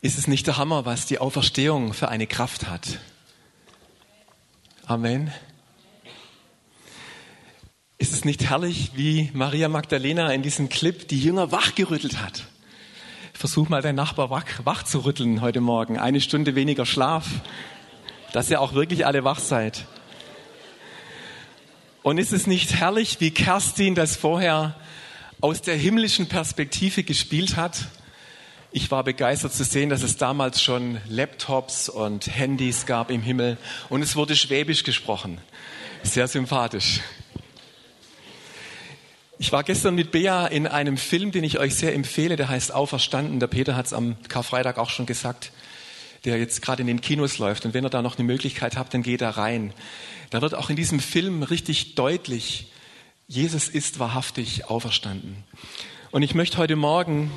Ist es nicht der Hammer, was die Auferstehung für eine Kraft hat? Amen. Ist es nicht herrlich, wie Maria Magdalena in diesem Clip die Jünger wachgerüttelt hat? Versuch mal deinen Nachbar wach, wach zu rütteln heute Morgen. Eine Stunde weniger Schlaf, dass ihr auch wirklich alle wach seid. Und ist es nicht herrlich, wie Kerstin das vorher aus der himmlischen Perspektive gespielt hat? Ich war begeistert zu sehen, dass es damals schon Laptops und Handys gab im Himmel und es wurde Schwäbisch gesprochen. Sehr sympathisch. Ich war gestern mit Bea in einem Film, den ich euch sehr empfehle, der heißt Auferstanden. Der Peter hat es am Karfreitag auch schon gesagt, der jetzt gerade in den Kinos läuft. Und wenn ihr da noch eine Möglichkeit habt, dann geht da rein. Da wird auch in diesem Film richtig deutlich, Jesus ist wahrhaftig auferstanden. Und ich möchte heute Morgen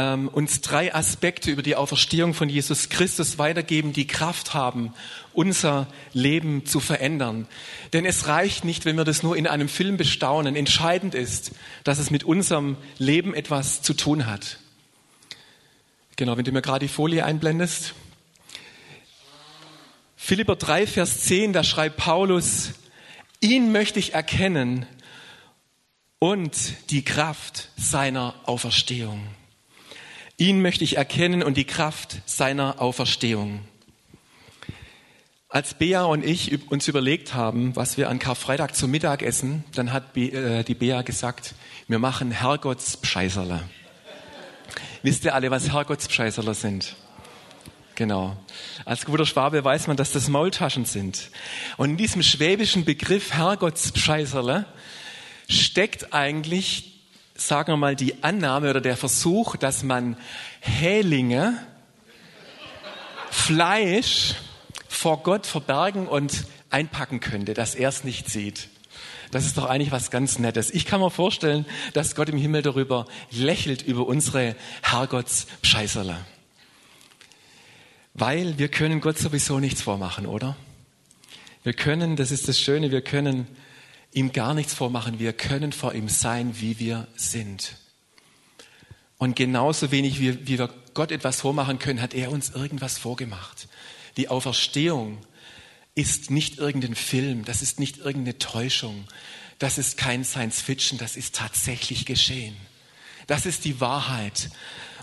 ähm, uns drei Aspekte über die Auferstehung von Jesus Christus weitergeben, die Kraft haben, unser Leben zu verändern. Denn es reicht nicht, wenn wir das nur in einem Film bestaunen. Entscheidend ist, dass es mit unserem Leben etwas zu tun hat. Genau, wenn du mir gerade die Folie einblendest. Philipper 3, Vers 10, da schreibt Paulus, ihn möchte ich erkennen und die Kraft seiner Auferstehung. Ihn möchte ich erkennen und die Kraft seiner Auferstehung. Als Bea und ich uns überlegt haben, was wir an Karfreitag zum Mittag essen, dann hat äh, die Bea gesagt, wir machen Herrgottspscheiserle. Wisst ihr alle, was Herrgottspscheiserle sind? Genau. Als guter Schwabe weiß man, dass das Maultaschen sind. Und in diesem schwäbischen Begriff Herrgottspscheiserle steckt eigentlich sagen wir mal, die Annahme oder der Versuch, dass man Hälinge, Fleisch vor Gott verbergen und einpacken könnte, dass er es nicht sieht. Das ist doch eigentlich was ganz Nettes. Ich kann mir vorstellen, dass Gott im Himmel darüber lächelt, über unsere Herrgottspscheißerle. Weil wir können Gott sowieso nichts vormachen, oder? Wir können, das ist das Schöne, wir können ihm gar nichts vormachen. Wir können vor ihm sein, wie wir sind. Und genauso wenig wie, wie wir Gott etwas vormachen können, hat er uns irgendwas vorgemacht. Die Auferstehung ist nicht irgendein Film, das ist nicht irgendeine Täuschung, das ist kein Science Fiction, das ist tatsächlich geschehen. Das ist die Wahrheit.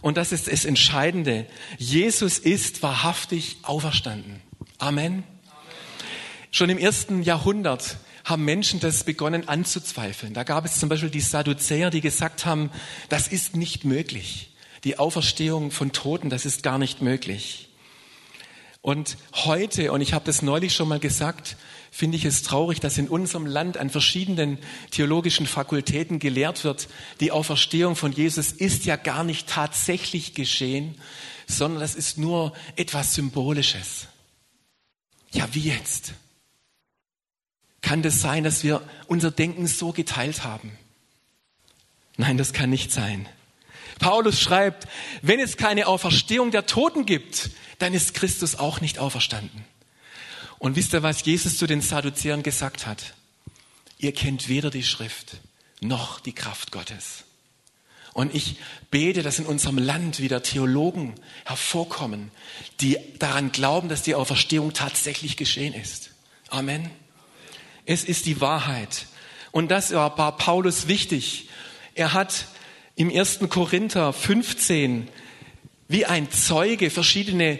Und das ist das Entscheidende. Jesus ist wahrhaftig auferstanden. Amen. Amen. Schon im ersten Jahrhundert haben Menschen das begonnen anzuzweifeln. Da gab es zum Beispiel die Sadduzäer, die gesagt haben, das ist nicht möglich. Die Auferstehung von Toten, das ist gar nicht möglich. Und heute, und ich habe das neulich schon mal gesagt, finde ich es traurig, dass in unserem Land an verschiedenen theologischen Fakultäten gelehrt wird, die Auferstehung von Jesus ist ja gar nicht tatsächlich geschehen, sondern das ist nur etwas Symbolisches. Ja, wie jetzt? Kann das sein, dass wir unser Denken so geteilt haben? Nein, das kann nicht sein. Paulus schreibt, wenn es keine Auferstehung der Toten gibt, dann ist Christus auch nicht auferstanden. Und wisst ihr, was Jesus zu den Sadduzäern gesagt hat? Ihr kennt weder die Schrift noch die Kraft Gottes. Und ich bete, dass in unserem Land wieder Theologen hervorkommen, die daran glauben, dass die Auferstehung tatsächlich geschehen ist. Amen. Es ist die Wahrheit. Und das war Paulus wichtig. Er hat im 1. Korinther 15 wie ein Zeuge verschiedene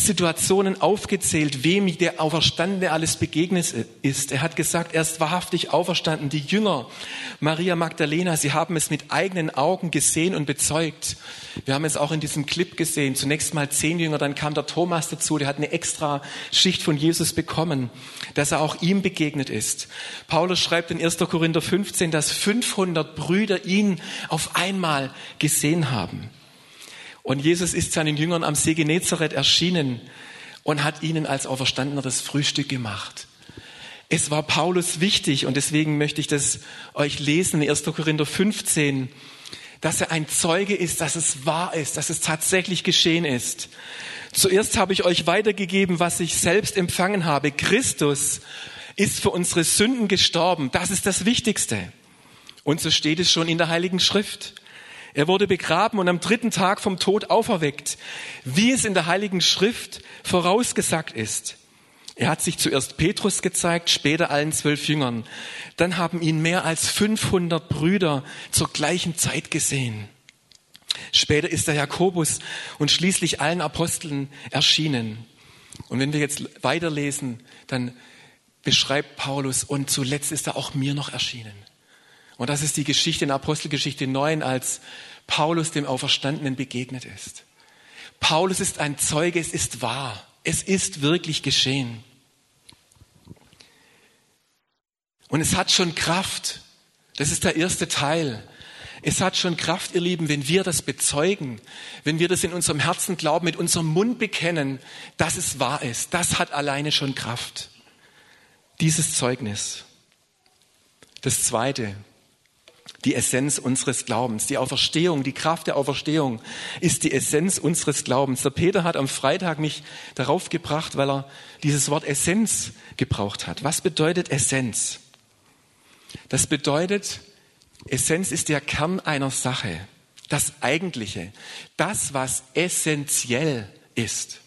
Situationen aufgezählt, wem der Auferstandene alles begegnet ist. Er hat gesagt, er ist wahrhaftig auferstanden. Die Jünger, Maria Magdalena, sie haben es mit eigenen Augen gesehen und bezeugt. Wir haben es auch in diesem Clip gesehen. Zunächst mal zehn Jünger, dann kam der Thomas dazu, der hat eine extra Schicht von Jesus bekommen, dass er auch ihm begegnet ist. Paulus schreibt in 1. Korinther 15, dass 500 Brüder ihn auf einmal gesehen haben. Und Jesus ist seinen Jüngern am See Genezareth erschienen und hat ihnen als Auferstandener das Frühstück gemacht. Es war Paulus wichtig und deswegen möchte ich das euch lesen in 1. Korinther 15, dass er ein Zeuge ist, dass es wahr ist, dass es tatsächlich geschehen ist. Zuerst habe ich euch weitergegeben, was ich selbst empfangen habe. Christus ist für unsere Sünden gestorben. Das ist das Wichtigste. Und so steht es schon in der Heiligen Schrift. Er wurde begraben und am dritten Tag vom Tod auferweckt, wie es in der Heiligen Schrift vorausgesagt ist. Er hat sich zuerst Petrus gezeigt, später allen zwölf Jüngern. Dann haben ihn mehr als 500 Brüder zur gleichen Zeit gesehen. Später ist der Jakobus und schließlich allen Aposteln erschienen. Und wenn wir jetzt weiterlesen, dann beschreibt Paulus, und zuletzt ist er auch mir noch erschienen. Und das ist die Geschichte in Apostelgeschichte 9, als Paulus dem Auferstandenen begegnet ist. Paulus ist ein Zeuge, es ist wahr, es ist wirklich geschehen. Und es hat schon Kraft. Das ist der erste Teil. Es hat schon Kraft, ihr Lieben, wenn wir das bezeugen, wenn wir das in unserem Herzen glauben, mit unserem Mund bekennen, dass es wahr ist. Das hat alleine schon Kraft. Dieses Zeugnis. Das zweite, die Essenz unseres Glaubens. Die Auferstehung, die Kraft der Auferstehung ist die Essenz unseres Glaubens. Der Peter hat am Freitag mich darauf gebracht, weil er dieses Wort Essenz gebraucht hat. Was bedeutet Essenz? Das bedeutet, Essenz ist der Kern einer Sache, das Eigentliche, das, was essentiell ist.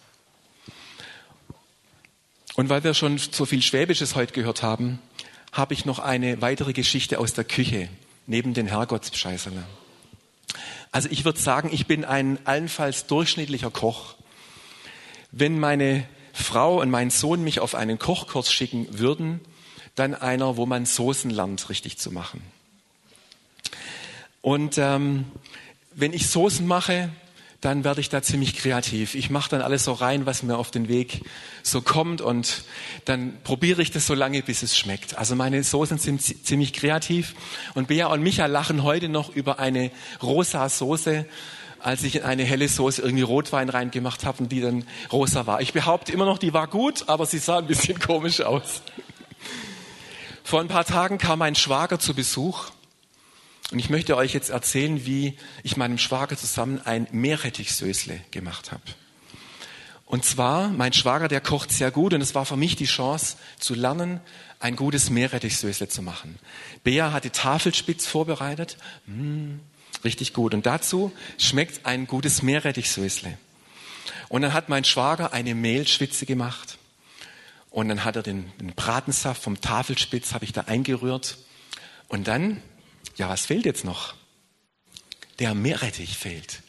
Und weil wir schon so viel Schwäbisches heute gehört haben, habe ich noch eine weitere Geschichte aus der Küche neben den Herrgottsbescheißerle. Also ich würde sagen, ich bin ein allenfalls durchschnittlicher Koch. Wenn meine Frau und mein Sohn mich auf einen Kochkurs schicken würden, dann einer, wo man Soßen lernt, richtig zu machen. Und ähm, wenn ich Soßen mache, dann werde ich da ziemlich kreativ. Ich mache dann alles so rein, was mir auf den Weg so kommt und dann probiere ich das so lange, bis es schmeckt. Also meine Soßen sind ziemlich kreativ und Bea und Micha lachen heute noch über eine rosa Soße, als ich in eine helle Soße irgendwie Rotwein reingemacht habe und die dann rosa war. Ich behaupte immer noch, die war gut, aber sie sah ein bisschen komisch aus. Vor ein paar Tagen kam mein Schwager zu Besuch und ich möchte euch jetzt erzählen, wie ich meinem Schwager zusammen ein Meerrettichsösle gemacht habe. Und zwar, mein Schwager, der kocht sehr gut und es war für mich die Chance zu lernen, ein gutes Meerrettichsösle zu machen. Bea hatte Tafelspitz vorbereitet. Mmh, richtig gut. Und dazu schmeckt ein gutes Meerrettichsösle. Und dann hat mein Schwager eine Mehlschwitze gemacht. Und dann hat er den, den Bratensaft vom Tafelspitz, habe ich da eingerührt. Und dann ja, was fehlt jetzt noch? Der Meerrettich fehlt.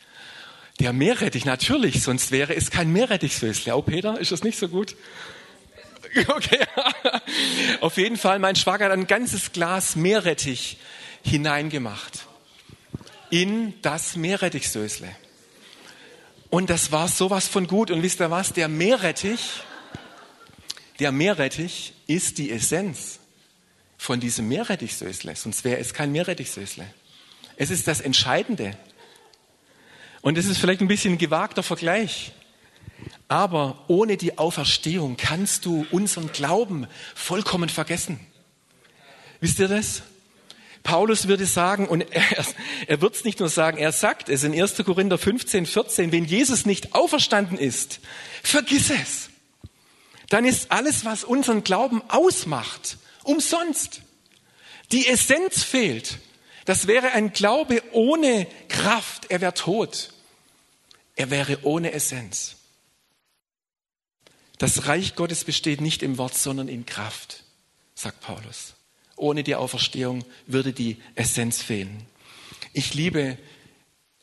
Der Meerrettich, natürlich, sonst wäre es kein Meerrettichsösle. Oh, Peter, ist das nicht so gut? Okay. Auf jeden Fall, mein Schwager hat ein ganzes Glas Meerrettich hineingemacht. In das Meerrettichsösle. Und das war sowas von gut. Und wisst ihr was? Der Meerrettich, der Meerrettich ist die Essenz von diesem Meerrettichsösle, sonst wäre es kein Meerrettichsösle. Es ist das Entscheidende. Und es ist vielleicht ein bisschen ein gewagter Vergleich. Aber ohne die Auferstehung kannst du unseren Glauben vollkommen vergessen. Wisst ihr das? Paulus würde sagen, und er, er wird es nicht nur sagen, er sagt es in 1. Korinther 15, 14, wenn Jesus nicht auferstanden ist, vergiss es. Dann ist alles, was unseren Glauben ausmacht, Umsonst. Die Essenz fehlt. Das wäre ein Glaube ohne Kraft. Er wäre tot. Er wäre ohne Essenz. Das Reich Gottes besteht nicht im Wort, sondern in Kraft, sagt Paulus. Ohne die Auferstehung würde die Essenz fehlen. Ich liebe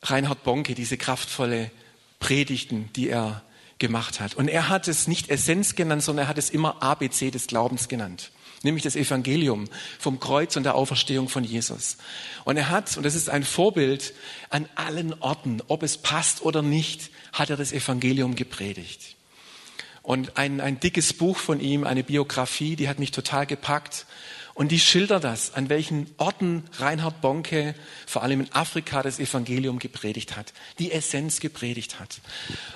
Reinhard Bonke, diese kraftvolle Predigten, die er gemacht hat. Und er hat es nicht Essenz genannt, sondern er hat es immer ABC des Glaubens genannt nämlich das Evangelium vom Kreuz und der Auferstehung von Jesus. Und er hat, und das ist ein Vorbild, an allen Orten, ob es passt oder nicht, hat er das Evangelium gepredigt. Und ein, ein dickes Buch von ihm, eine Biografie, die hat mich total gepackt. Und die schildert das, an welchen Orten Reinhard Bonke, vor allem in Afrika, das Evangelium gepredigt hat, die Essenz gepredigt hat.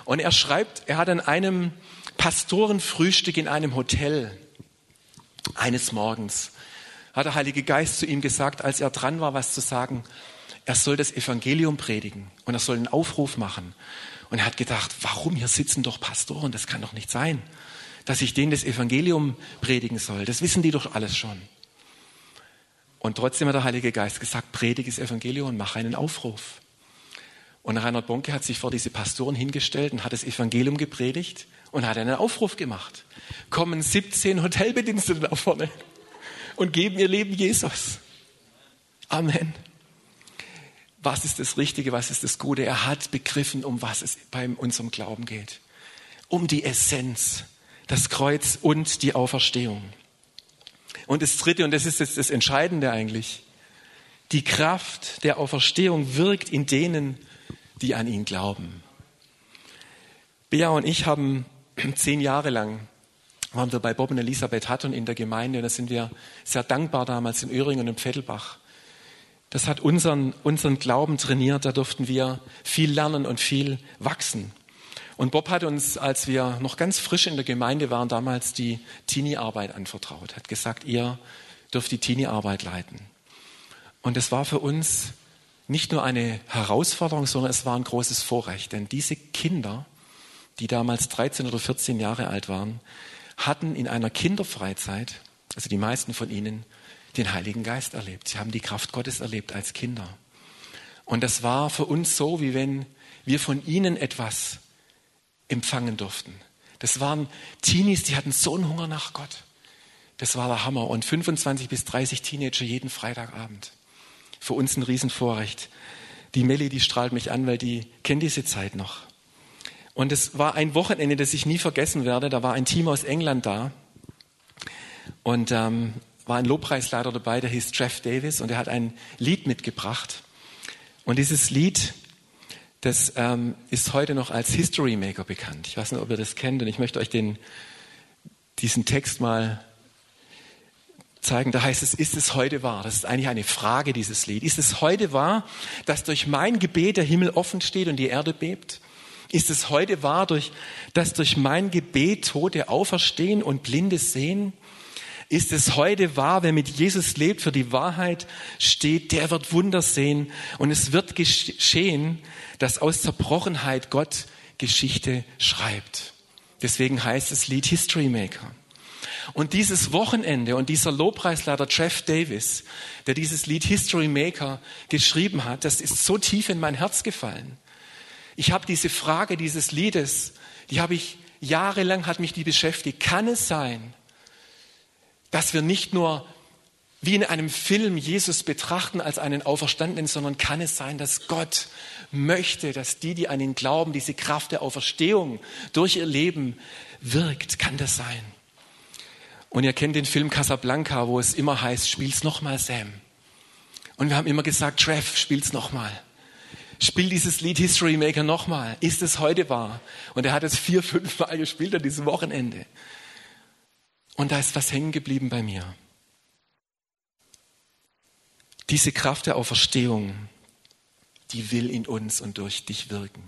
Und er schreibt, er hat an einem Pastorenfrühstück in einem Hotel eines Morgens hat der Heilige Geist zu ihm gesagt, als er dran war, was zu sagen, er soll das Evangelium predigen und er soll einen Aufruf machen. Und er hat gedacht, warum hier sitzen doch Pastoren? Das kann doch nicht sein, dass ich denen das Evangelium predigen soll. Das wissen die doch alles schon. Und trotzdem hat der Heilige Geist gesagt, predige das Evangelium und mach einen Aufruf. Und Reinhard Bonke hat sich vor diese Pastoren hingestellt und hat das Evangelium gepredigt und hat einen Aufruf gemacht. Kommen 17 Hotelbedienstete da vorne und geben ihr Leben Jesus. Amen. Was ist das Richtige, was ist das Gute? Er hat begriffen, um was es bei unserem Glauben geht. Um die Essenz, das Kreuz und die Auferstehung. Und das Dritte, und das ist jetzt das Entscheidende eigentlich, die Kraft der Auferstehung wirkt in denen, die an ihn glauben. Bea und ich haben zehn Jahre lang waren wir bei Bob und Elisabeth Hatton in der Gemeinde da sind wir sehr dankbar damals in Öhringen und Pfettelbach. Das hat unseren, unseren Glauben trainiert, da durften wir viel lernen und viel wachsen. Und Bob hat uns, als wir noch ganz frisch in der Gemeinde waren, damals die Teenie-Arbeit anvertraut, hat gesagt, ihr dürft die Teenie-Arbeit leiten. Und es war für uns nicht nur eine Herausforderung, sondern es war ein großes Vorrecht. Denn diese Kinder, die damals 13 oder 14 Jahre alt waren, hatten in einer Kinderfreizeit, also die meisten von ihnen, den Heiligen Geist erlebt. Sie haben die Kraft Gottes erlebt als Kinder. Und das war für uns so, wie wenn wir von ihnen etwas empfangen durften. Das waren Teenies, die hatten so einen Hunger nach Gott. Das war der Hammer. Und 25 bis 30 Teenager jeden Freitagabend für uns ein Riesenvorrecht. Die Melli, die strahlt mich an, weil die kennt diese Zeit noch. Und es war ein Wochenende, das ich nie vergessen werde. Da war ein Team aus England da und ähm, war ein Lobpreisleiter dabei, der hieß Jeff Davis und er hat ein Lied mitgebracht. Und dieses Lied, das ähm, ist heute noch als History Maker bekannt. Ich weiß nicht, ob ihr das kennt und ich möchte euch den, diesen Text mal zeigen. Da heißt es, ist es heute wahr? Das ist eigentlich eine Frage, dieses Lied. Ist es heute wahr, dass durch mein Gebet der Himmel offen steht und die Erde bebt? Ist es heute wahr, durch, dass durch mein Gebet Tote auferstehen und Blinde sehen? Ist es heute wahr, wer mit Jesus lebt, für die Wahrheit steht, der wird Wunder sehen und es wird geschehen, dass aus Zerbrochenheit Gott Geschichte schreibt. Deswegen heißt es Lied History Maker. Und dieses Wochenende und dieser Lobpreisleiter Jeff Davis, der dieses Lied History Maker geschrieben hat, das ist so tief in mein Herz gefallen. Ich habe diese Frage dieses Liedes, die habe ich jahrelang hat mich die beschäftigt. Kann es sein, dass wir nicht nur wie in einem Film Jesus betrachten als einen Auferstandenen, sondern kann es sein, dass Gott möchte, dass die, die an ihn glauben, diese Kraft der Auferstehung durch ihr Leben wirkt? Kann das sein? Und ihr kennt den Film Casablanca, wo es immer heißt, spiel's nochmal, Sam. Und wir haben immer gesagt, Trev, spiel's nochmal. Spiel dieses Lied History Maker nochmal. Ist es heute wahr? Und er hat es vier, fünf Mal gespielt an diesem Wochenende. Und da ist was hängen geblieben bei mir. Diese Kraft der Auferstehung, die will in uns und durch dich wirken.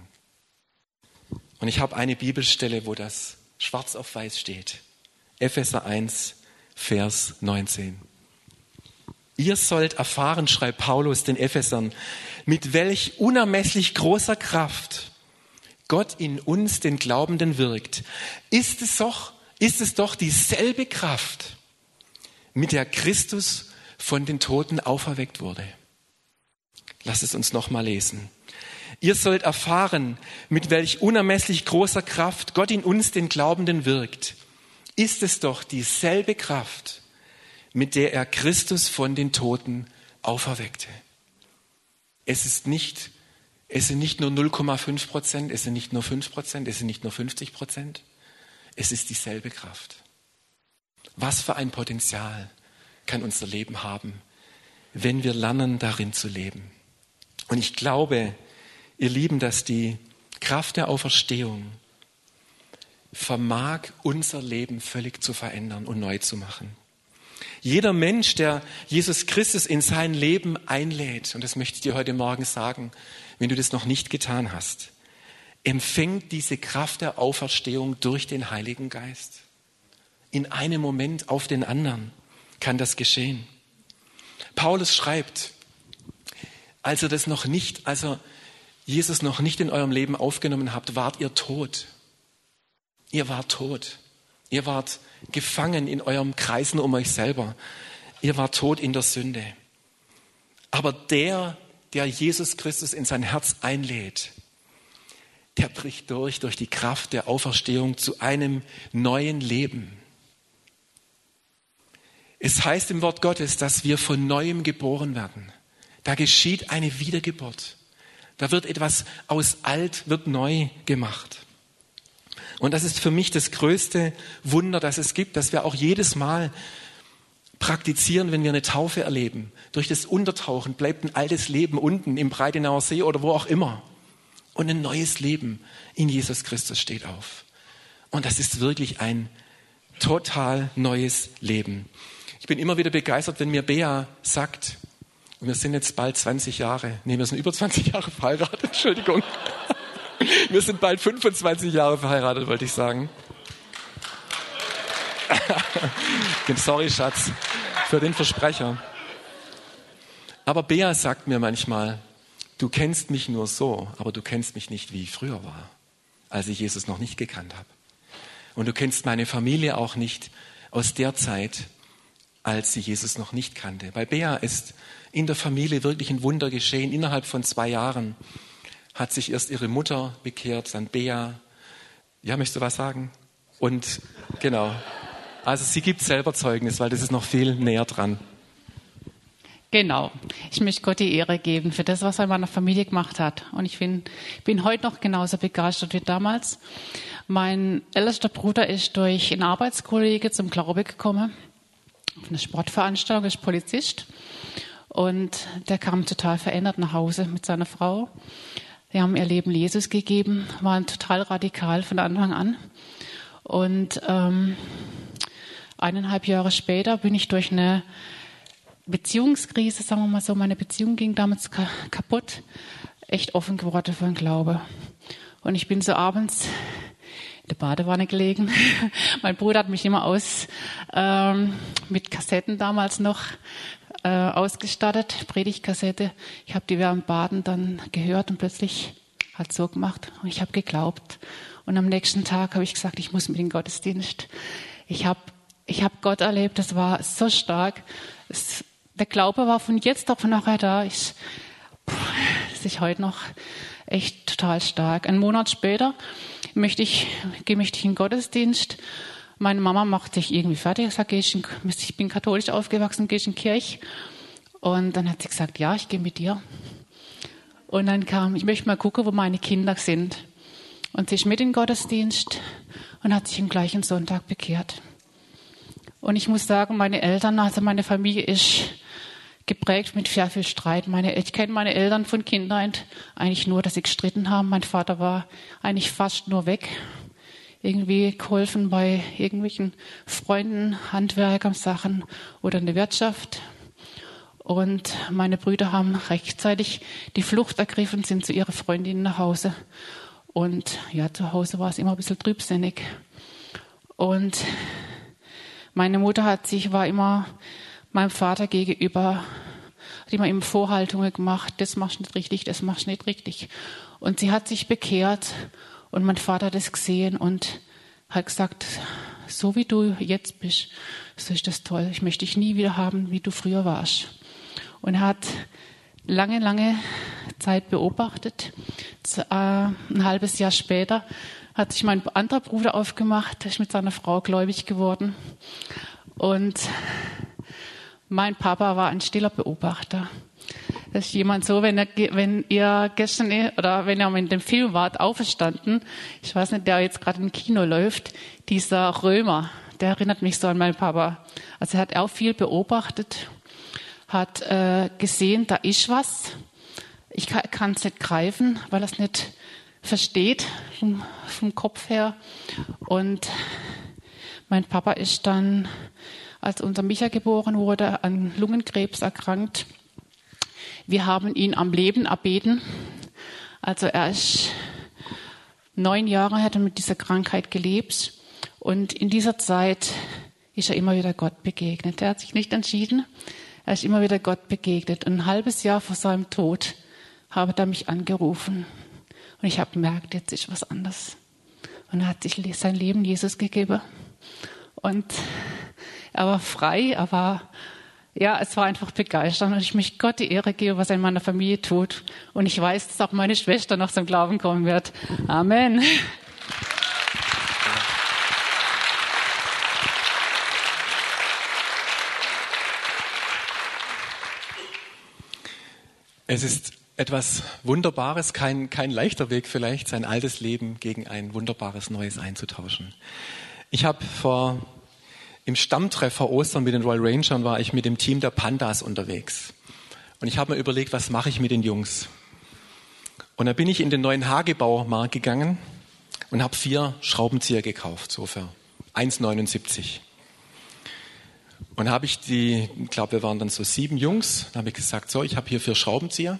Und ich habe eine Bibelstelle, wo das schwarz auf weiß steht. Epheser 1, Vers 19. Ihr sollt erfahren, schreibt Paulus den Ephesern, mit welch unermesslich großer Kraft Gott in uns, den Glaubenden, wirkt. Ist es doch, ist es doch dieselbe Kraft, mit der Christus von den Toten auferweckt wurde. Lass es uns nochmal lesen. Ihr sollt erfahren, mit welch unermesslich großer Kraft Gott in uns, den Glaubenden, wirkt ist es doch dieselbe Kraft, mit der er Christus von den Toten auferweckte. Es ist nicht, es sind nicht nur 0,5 Prozent, es sind nicht nur 5 Prozent, es sind nicht nur 50 Prozent. Es ist dieselbe Kraft. Was für ein Potenzial kann unser Leben haben, wenn wir lernen, darin zu leben. Und ich glaube, ihr Lieben, dass die Kraft der Auferstehung vermag unser Leben völlig zu verändern und neu zu machen. Jeder Mensch, der Jesus Christus in sein Leben einlädt, und das möchte ich dir heute Morgen sagen, wenn du das noch nicht getan hast, empfängt diese Kraft der Auferstehung durch den Heiligen Geist. In einem Moment auf den anderen kann das geschehen. Paulus schreibt, als ihr das noch nicht, also Jesus noch nicht in eurem Leben aufgenommen habt, wart ihr tot Ihr wart tot. Ihr wart gefangen in eurem Kreisen um euch selber. Ihr wart tot in der Sünde. Aber der, der Jesus Christus in sein Herz einlädt, der bricht durch, durch die Kraft der Auferstehung zu einem neuen Leben. Es heißt im Wort Gottes, dass wir von neuem geboren werden. Da geschieht eine Wiedergeburt. Da wird etwas aus alt, wird neu gemacht. Und das ist für mich das größte Wunder, das es gibt, dass wir auch jedes Mal praktizieren, wenn wir eine Taufe erleben. Durch das Untertauchen bleibt ein altes Leben unten im Breitenauer See oder wo auch immer. Und ein neues Leben in Jesus Christus steht auf. Und das ist wirklich ein total neues Leben. Ich bin immer wieder begeistert, wenn mir Bea sagt, und wir sind jetzt bald 20 Jahre, nee, wir sind über 20 Jahre verheiratet, Entschuldigung. Wir sind bald 25 Jahre verheiratet, wollte ich sagen. Sorry, Schatz, für den Versprecher. Aber Bea sagt mir manchmal, du kennst mich nur so, aber du kennst mich nicht, wie ich früher war, als ich Jesus noch nicht gekannt habe. Und du kennst meine Familie auch nicht aus der Zeit, als sie Jesus noch nicht kannte. Bei Bea ist in der Familie wirklich ein Wunder geschehen. Innerhalb von zwei Jahren hat sich erst ihre Mutter bekehrt, dann Bea. Ja, möchtest du was sagen? Und genau, also sie gibt selber Zeugnis, weil das ist noch viel näher dran. Genau. Ich möchte Gott die Ehre geben für das, was er in meiner Familie gemacht hat. Und ich bin, bin heute noch genauso begeistert wie damals. Mein ältester Bruder ist durch einen Arbeitskollege zum Glaube gekommen. Auf eine Sportveranstaltung, ist Polizist. Und der kam total verändert nach Hause mit seiner Frau. Die haben ihr Leben Jesus gegeben, waren total radikal von Anfang an. Und ähm, eineinhalb Jahre später bin ich durch eine Beziehungskrise, sagen wir mal so, meine Beziehung ging damals kaputt, echt offen geworden für den Glaube. Und ich bin so abends in der Badewanne gelegen. mein Bruder hat mich immer aus ähm, mit Kassetten damals noch äh, ausgestattet, Predigtkassette. Ich habe die während Baden dann gehört und plötzlich hat so gemacht und ich habe geglaubt. Und am nächsten Tag habe ich gesagt, ich muss mit den Gottesdienst. Ich habe ich habe Gott erlebt, das war so stark. Es, der Glaube war von jetzt auf nachher da. Ich, das ist heute noch echt total stark. Ein Monat später möchte ich, gehe ich in den Gottesdienst. Meine Mama macht sich irgendwie fertig. Ich sage, ich, ich bin katholisch aufgewachsen, gehe ich in die Kirche. Und dann hat sie gesagt, ja, ich gehe mit dir. Und dann kam, ich möchte mal gucken, wo meine Kinder sind. Und sie ist mit in den Gottesdienst und hat sich am gleichen Sonntag bekehrt. Und ich muss sagen, meine Eltern, also meine Familie ist geprägt mit sehr viel Streit. Meine, ich kenne meine Eltern von Kindheit eigentlich nur, dass sie gestritten haben. Mein Vater war eigentlich fast nur weg. Irgendwie geholfen bei irgendwelchen Freunden, Handwerkern, Sachen oder in der Wirtschaft. Und meine Brüder haben rechtzeitig die Flucht ergriffen, sind zu ihrer Freundin nach Hause. Und ja, zu Hause war es immer ein bisschen trübsinnig. Und meine Mutter hat sich, war immer meinem Vater gegenüber, hat immer ihm Vorhaltungen gemacht, das machst du nicht richtig, das machst du nicht richtig. Und sie hat sich bekehrt und mein Vater hat es gesehen und hat gesagt, so wie du jetzt bist, so ist das toll. Ich möchte dich nie wieder haben, wie du früher warst. Und er hat lange, lange Zeit beobachtet. Äh, ein halbes Jahr später hat sich mein anderer Bruder aufgemacht, ist mit seiner Frau gläubig geworden. Und mein Papa war ein stiller Beobachter. Das ist jemand so, wenn, er, wenn ihr gestern oder wenn ihr in dem Film wart, auferstanden, ich weiß nicht, der jetzt gerade im Kino läuft, dieser Römer, der erinnert mich so an meinen Papa. Also er hat auch viel beobachtet, hat äh, gesehen, da ist was. Ich kann es nicht greifen, weil er es nicht versteht vom, vom Kopf her. Und mein Papa ist dann, als unser Micha geboren wurde, an Lungenkrebs erkrankt. Wir haben ihn am Leben erbeten. Also er ist neun Jahre hat er mit dieser Krankheit gelebt und in dieser Zeit ist er immer wieder Gott begegnet. Er hat sich nicht entschieden, er ist immer wieder Gott begegnet. Und ein halbes Jahr vor seinem Tod habe er mich angerufen und ich habe gemerkt, jetzt ist was anderes. Und er hat sich sein Leben Jesus gegeben. Und er war frei, er war ja, es war einfach begeisternd und ich möchte Gott die Ehre geben, was er in meiner Familie tut. Und ich weiß, dass auch meine Schwester noch zum Glauben kommen wird. Amen. Es ist etwas Wunderbares, kein, kein leichter Weg vielleicht, sein altes Leben gegen ein wunderbares Neues einzutauschen. Ich habe vor im Stammtreffer Ostern mit den Royal Rangers war ich mit dem Team der Pandas unterwegs. Und ich habe mir überlegt, was mache ich mit den Jungs? Und da bin ich in den neuen Hagebaumarkt gegangen und habe vier Schraubenzieher gekauft, so für 1,79. Und habe ich die, ich glaube, wir waren dann so sieben Jungs, da habe ich gesagt, so, ich habe hier vier Schraubenzieher.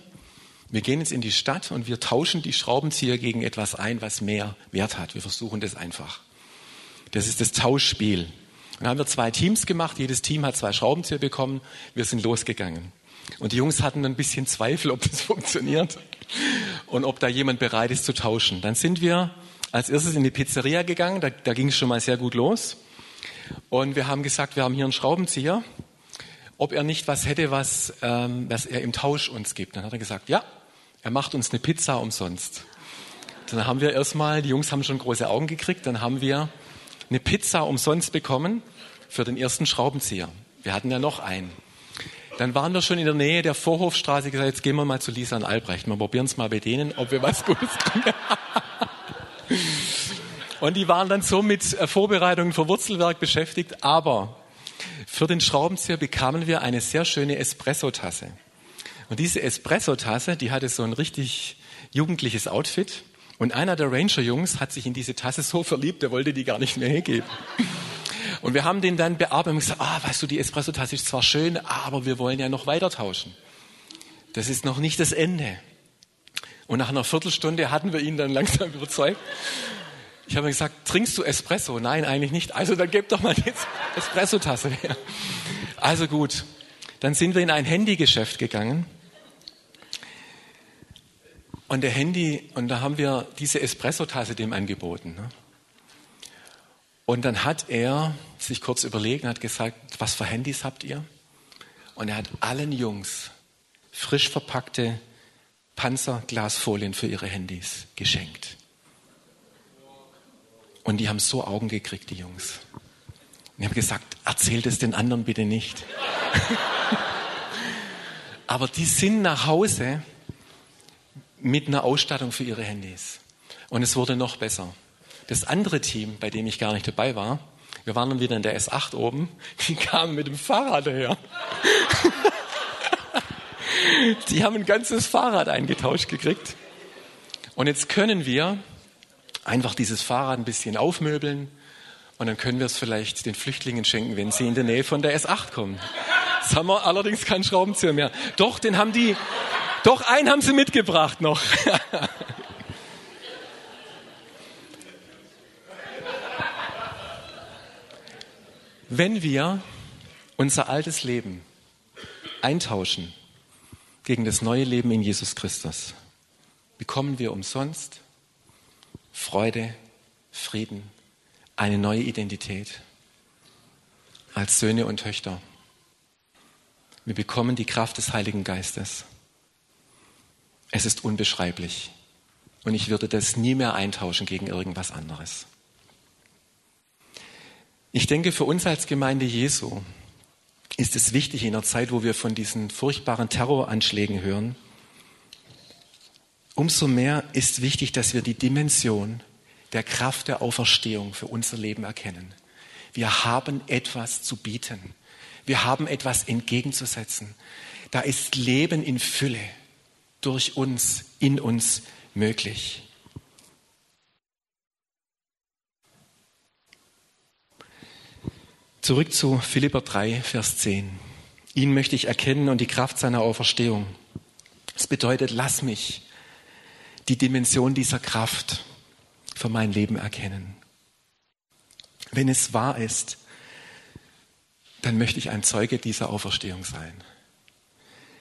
Wir gehen jetzt in die Stadt und wir tauschen die Schraubenzieher gegen etwas ein, was mehr Wert hat. Wir versuchen das einfach. Das ist das Tauschspiel. Dann haben wir zwei Teams gemacht. Jedes Team hat zwei Schraubenzieher bekommen. Wir sind losgegangen. Und die Jungs hatten ein bisschen Zweifel, ob das funktioniert und ob da jemand bereit ist zu tauschen. Dann sind wir als erstes in die Pizzeria gegangen. Da, da ging es schon mal sehr gut los. Und wir haben gesagt, wir haben hier einen Schraubenzieher. Ob er nicht was hätte, was, ähm, was er im Tausch uns gibt. Dann hat er gesagt, ja, er macht uns eine Pizza umsonst. Dann haben wir erstmal, die Jungs haben schon große Augen gekriegt, dann haben wir eine Pizza umsonst bekommen für den ersten Schraubenzieher. Wir hatten ja noch einen. Dann waren wir schon in der Nähe der Vorhofstraße gesagt, jetzt gehen wir mal zu Lisa und Albrecht. Wir probieren es mal bei denen, ob wir was Gutes tun. und die waren dann so mit äh, Vorbereitungen für Wurzelwerk beschäftigt. Aber für den Schraubenzieher bekamen wir eine sehr schöne Espresso-Tasse. Und diese Espresso-Tasse, die hatte so ein richtig jugendliches Outfit. Und einer der Ranger-Jungs hat sich in diese Tasse so verliebt, der wollte die gar nicht mehr hergeben. Und wir haben den dann bearbeitet und gesagt, ah, weißt du, die Espresso-Tasse ist zwar schön, aber wir wollen ja noch weiter tauschen. Das ist noch nicht das Ende. Und nach einer Viertelstunde hatten wir ihn dann langsam überzeugt. Ich habe gesagt, trinkst du Espresso? Nein, eigentlich nicht. Also dann gib doch mal die Espresso-Tasse her. Also gut, dann sind wir in ein Handygeschäft gegangen und der Handy, und da haben wir diese Espresso-Tasse dem angeboten. Ne? Und dann hat er sich kurz überlegt und hat gesagt, was für Handys habt ihr? Und er hat allen Jungs frisch verpackte Panzerglasfolien für ihre Handys geschenkt. Und die haben so Augen gekriegt, die Jungs. Und ich habe gesagt, erzählt es den anderen bitte nicht. Aber die sind nach Hause mit einer Ausstattung für ihre Handys. Und es wurde noch besser. Das andere Team, bei dem ich gar nicht dabei war, wir waren dann wieder in der S8 oben, die kamen mit dem Fahrrad daher. die haben ein ganzes Fahrrad eingetauscht gekriegt. Und jetzt können wir einfach dieses Fahrrad ein bisschen aufmöbeln und dann können wir es vielleicht den Flüchtlingen schenken, wenn sie in der Nähe von der S8 kommen. Jetzt haben wir allerdings keinen Schraubenzieher mehr. Doch, den haben die, doch, einen haben sie mitgebracht noch. Wenn wir unser altes Leben eintauschen gegen das neue Leben in Jesus Christus, bekommen wir umsonst Freude, Frieden, eine neue Identität als Söhne und Töchter. Wir bekommen die Kraft des Heiligen Geistes. Es ist unbeschreiblich. Und ich würde das nie mehr eintauschen gegen irgendwas anderes. Ich denke, für uns als Gemeinde Jesu ist es wichtig in einer Zeit, wo wir von diesen furchtbaren Terroranschlägen hören, umso mehr ist wichtig, dass wir die Dimension der Kraft der Auferstehung für unser Leben erkennen. Wir haben etwas zu bieten. Wir haben etwas entgegenzusetzen. Da ist Leben in Fülle durch uns, in uns möglich. Zurück zu Philipper 3, Vers 10. Ihn möchte ich erkennen und die Kraft seiner Auferstehung. Das bedeutet, lass mich die Dimension dieser Kraft für mein Leben erkennen. Wenn es wahr ist, dann möchte ich ein Zeuge dieser Auferstehung sein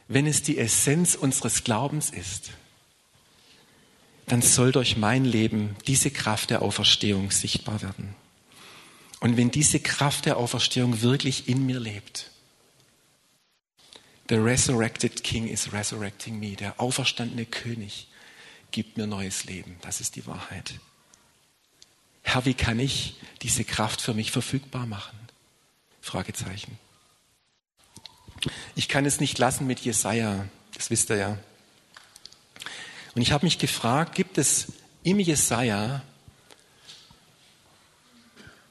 wenn es die Essenz unseres Glaubens ist, dann soll durch mein Leben diese Kraft der Auferstehung sichtbar werden. Und wenn diese Kraft der Auferstehung wirklich in mir lebt, The resurrected King is resurrecting me. Der auferstandene König gibt mir neues Leben. Das ist die Wahrheit. Herr, wie kann ich diese Kraft für mich verfügbar machen? Fragezeichen. Ich kann es nicht lassen mit Jesaja, das wisst ihr ja. Und ich habe mich gefragt, gibt es im Jesaja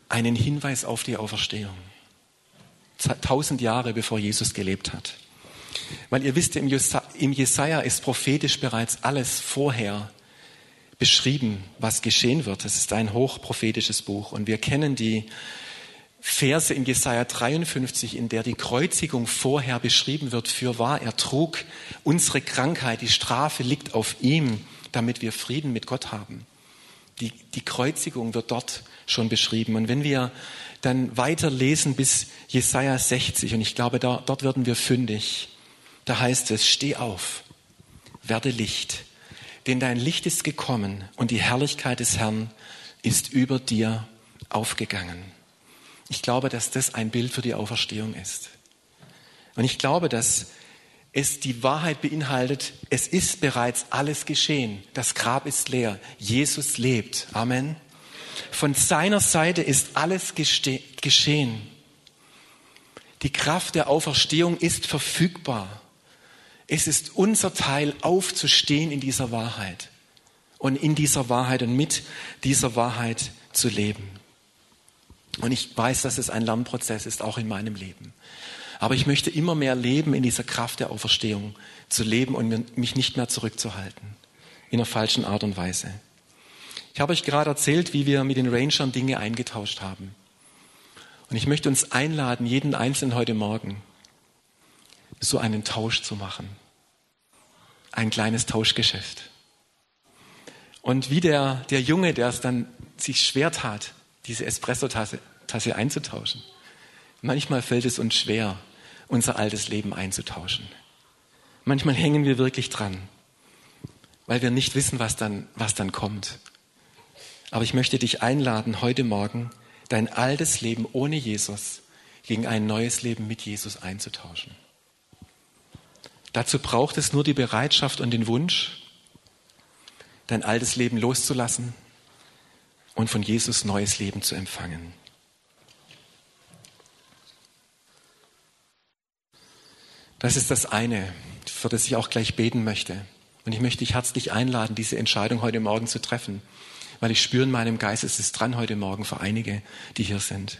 einen Hinweis auf die Auferstehung? Tausend Jahre bevor Jesus gelebt hat. Weil ihr wisst, im Jesaja ist prophetisch bereits alles vorher beschrieben, was geschehen wird. Es ist ein hochprophetisches Buch und wir kennen die Verse in Jesaja 53, in der die Kreuzigung vorher beschrieben wird. Für wahr, er trug unsere Krankheit, die Strafe liegt auf ihm, damit wir Frieden mit Gott haben. Die, die Kreuzigung wird dort schon beschrieben. Und wenn wir dann weiter lesen bis Jesaja 60, und ich glaube, da, dort werden wir fündig, da heißt es, steh auf, werde Licht, denn dein Licht ist gekommen und die Herrlichkeit des Herrn ist über dir aufgegangen. Ich glaube, dass das ein Bild für die Auferstehung ist. Und ich glaube, dass es die Wahrheit beinhaltet, es ist bereits alles geschehen. Das Grab ist leer. Jesus lebt. Amen. Von seiner Seite ist alles geschehen. Die Kraft der Auferstehung ist verfügbar. Es ist unser Teil, aufzustehen in dieser Wahrheit und in dieser Wahrheit und mit dieser Wahrheit zu leben. Und ich weiß, dass es ein Lernprozess ist, auch in meinem Leben. Aber ich möchte immer mehr leben in dieser Kraft der Auferstehung, zu leben und mich nicht mehr zurückzuhalten. In einer falschen Art und Weise. Ich habe euch gerade erzählt, wie wir mit den Rangern Dinge eingetauscht haben. Und ich möchte uns einladen, jeden Einzelnen heute Morgen, so einen Tausch zu machen. Ein kleines Tauschgeschäft. Und wie der, der Junge, der es dann sich schwer tat, diese Espresso-Tasse Tasse einzutauschen. Manchmal fällt es uns schwer, unser altes Leben einzutauschen. Manchmal hängen wir wirklich dran, weil wir nicht wissen, was dann, was dann kommt. Aber ich möchte dich einladen, heute Morgen dein altes Leben ohne Jesus gegen ein neues Leben mit Jesus einzutauschen. Dazu braucht es nur die Bereitschaft und den Wunsch, dein altes Leben loszulassen und von Jesus neues Leben zu empfangen. Das ist das eine, für das ich auch gleich beten möchte. Und ich möchte dich herzlich einladen, diese Entscheidung heute Morgen zu treffen, weil ich spüre in meinem Geist, es ist dran heute Morgen für einige, die hier sind,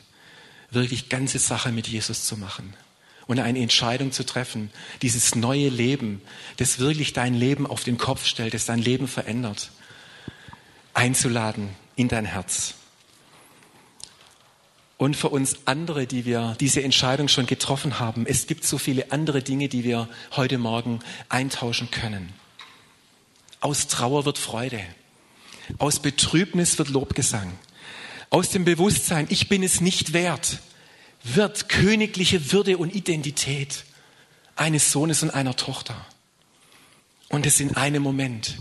wirklich ganze Sache mit Jesus zu machen und eine Entscheidung zu treffen, dieses neue Leben, das wirklich dein Leben auf den Kopf stellt, das dein Leben verändert, einzuladen in dein Herz. Und für uns andere, die wir diese Entscheidung schon getroffen haben, es gibt so viele andere Dinge, die wir heute Morgen eintauschen können. Aus Trauer wird Freude. Aus Betrübnis wird Lobgesang. Aus dem Bewusstsein, ich bin es nicht wert, wird königliche Würde und Identität eines Sohnes und einer Tochter. Und es in einem Moment.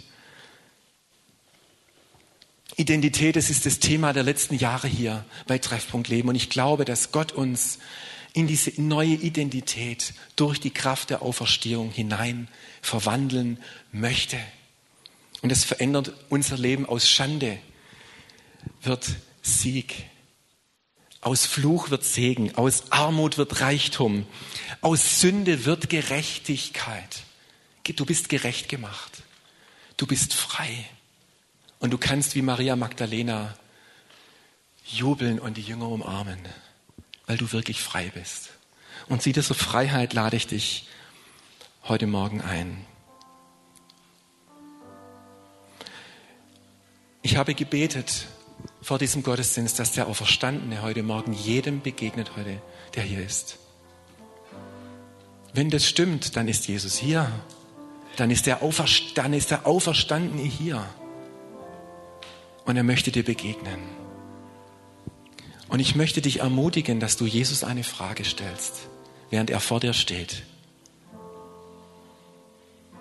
Identität, das ist das Thema der letzten Jahre hier bei Treffpunkt Leben. Und ich glaube, dass Gott uns in diese neue Identität durch die Kraft der Auferstehung hinein verwandeln möchte. Und es verändert unser Leben aus Schande, wird Sieg. Aus Fluch wird Segen, aus Armut wird Reichtum, aus Sünde wird Gerechtigkeit. Du bist gerecht gemacht. Du bist frei. Und du kannst wie Maria Magdalena jubeln und die Jünger umarmen, weil du wirklich frei bist. Und zu dieser Freiheit lade ich dich heute Morgen ein. Ich habe gebetet vor diesem Gottesdienst, dass der Auferstandene heute Morgen jedem begegnet heute, der hier ist. Wenn das stimmt, dann ist Jesus hier. Dann ist der, Auferst dann ist der Auferstandene hier. Und er möchte dir begegnen. Und ich möchte dich ermutigen, dass du Jesus eine Frage stellst, während er vor dir steht.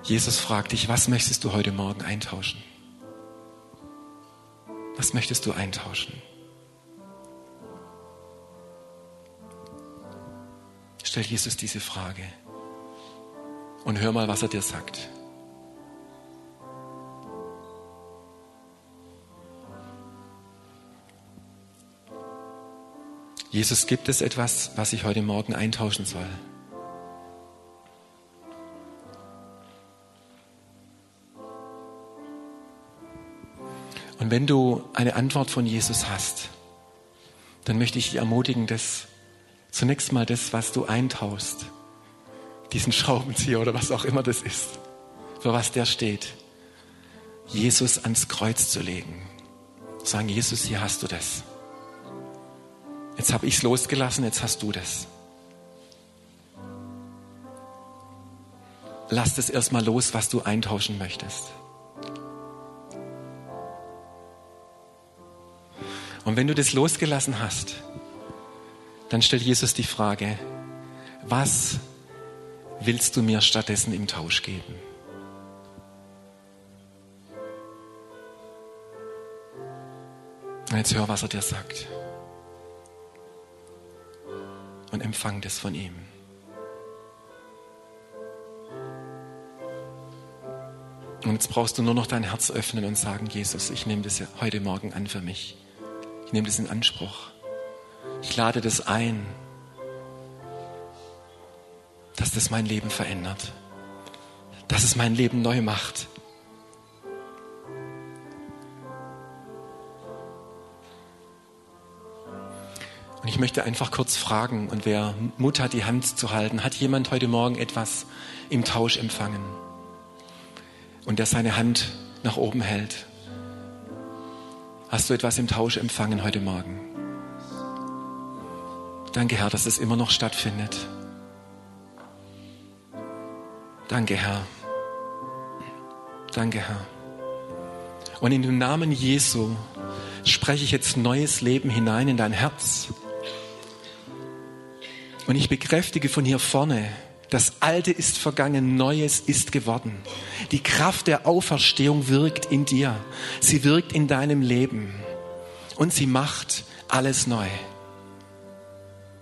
Jesus fragt dich, was möchtest du heute Morgen eintauschen? Was möchtest du eintauschen? Stell Jesus diese Frage. Und hör mal, was er dir sagt. Jesus, gibt es etwas, was ich heute Morgen eintauschen soll? Und wenn du eine Antwort von Jesus hast, dann möchte ich dich ermutigen, dass zunächst mal das, was du eintauschst, diesen Schraubenzieher oder was auch immer das ist, für was der steht, Jesus ans Kreuz zu legen. Sagen, Jesus, hier hast du das. Jetzt habe ich es losgelassen, jetzt hast du das. Lass das erstmal los, was du eintauschen möchtest. Und wenn du das losgelassen hast, dann stellt Jesus die Frage, was willst du mir stattdessen im Tausch geben? Und jetzt hör, was er dir sagt und empfang das von ihm. Und jetzt brauchst du nur noch dein Herz öffnen und sagen, Jesus, ich nehme das heute Morgen an für mich. Ich nehme das in Anspruch. Ich lade das ein, dass das mein Leben verändert, dass es mein Leben neu macht, Und ich möchte einfach kurz fragen, und wer Mut hat, die Hand zu halten, hat jemand heute Morgen etwas im Tausch empfangen? Und der seine Hand nach oben hält. Hast du etwas im Tausch empfangen heute Morgen? Danke, Herr, dass es immer noch stattfindet. Danke, Herr. Danke, Herr. Und in dem Namen Jesu spreche ich jetzt neues Leben hinein in dein Herz. Und ich bekräftige von hier vorne, das Alte ist vergangen, Neues ist geworden. Die Kraft der Auferstehung wirkt in dir. Sie wirkt in deinem Leben. Und sie macht alles neu.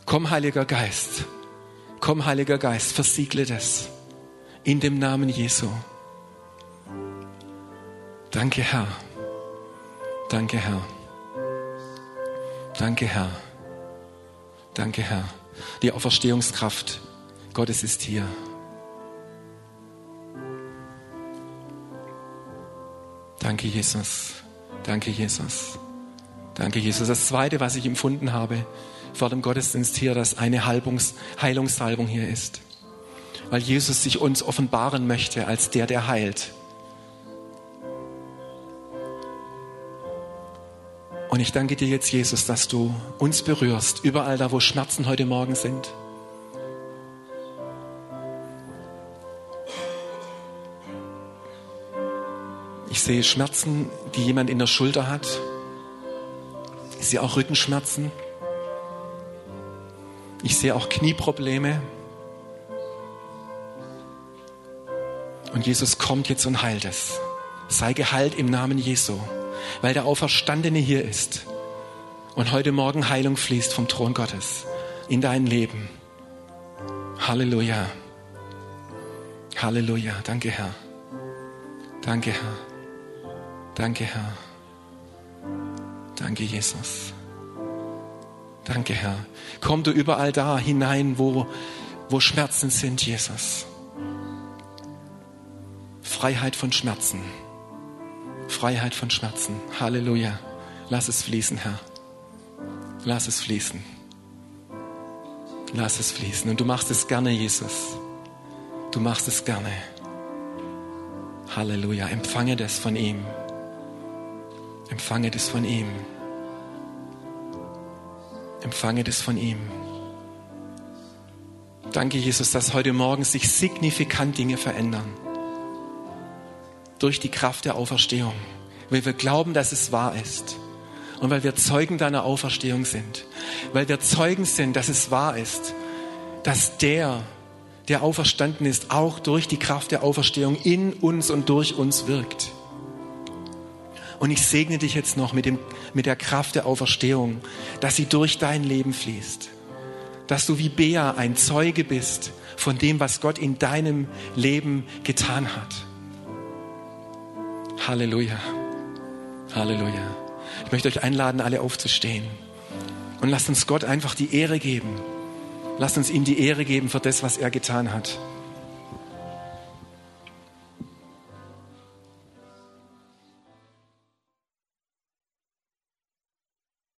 Komm, Heiliger Geist. Komm, Heiliger Geist, versiegle das. In dem Namen Jesu. Danke, Herr. Danke, Herr. Danke, Herr. Danke, Herr. Die Auferstehungskraft Gottes ist hier. Danke, Jesus. Danke, Jesus. Danke, Jesus. Das Zweite, was ich empfunden habe vor dem Gottesdienst hier, dass eine Heilungs Heilungssalbung hier ist. Weil Jesus sich uns offenbaren möchte als der, der heilt. Und ich danke dir jetzt, Jesus, dass du uns berührst, überall da, wo Schmerzen heute Morgen sind. Ich sehe Schmerzen, die jemand in der Schulter hat. Ich sehe auch Rückenschmerzen. Ich sehe auch Knieprobleme. Und Jesus kommt jetzt und heilt es. Sei geheilt im Namen Jesu weil der Auferstandene hier ist und heute Morgen Heilung fließt vom Thron Gottes in dein Leben. Halleluja. Halleluja. Danke, Herr. Danke, Herr. Danke, Herr. Danke, Jesus. Danke, Herr. Komm du überall da hinein, wo, wo Schmerzen sind, Jesus. Freiheit von Schmerzen. Freiheit von Schmerzen. Halleluja. Lass es fließen, Herr. Lass es fließen. Lass es fließen. Und du machst es gerne, Jesus. Du machst es gerne. Halleluja. Empfange das von ihm. Empfange das von ihm. Empfange das von ihm. Danke, Jesus, dass heute Morgen sich signifikant Dinge verändern durch die Kraft der Auferstehung, weil wir glauben, dass es wahr ist und weil wir Zeugen deiner Auferstehung sind, weil wir Zeugen sind, dass es wahr ist, dass der, der auferstanden ist, auch durch die Kraft der Auferstehung in uns und durch uns wirkt. Und ich segne dich jetzt noch mit, dem, mit der Kraft der Auferstehung, dass sie durch dein Leben fließt. Dass du wie Bea ein Zeuge bist von dem, was Gott in deinem Leben getan hat. Halleluja. Halleluja. Ich möchte euch einladen, alle aufzustehen. Und lasst uns Gott einfach die Ehre geben. Lasst uns ihm die Ehre geben für das, was er getan hat.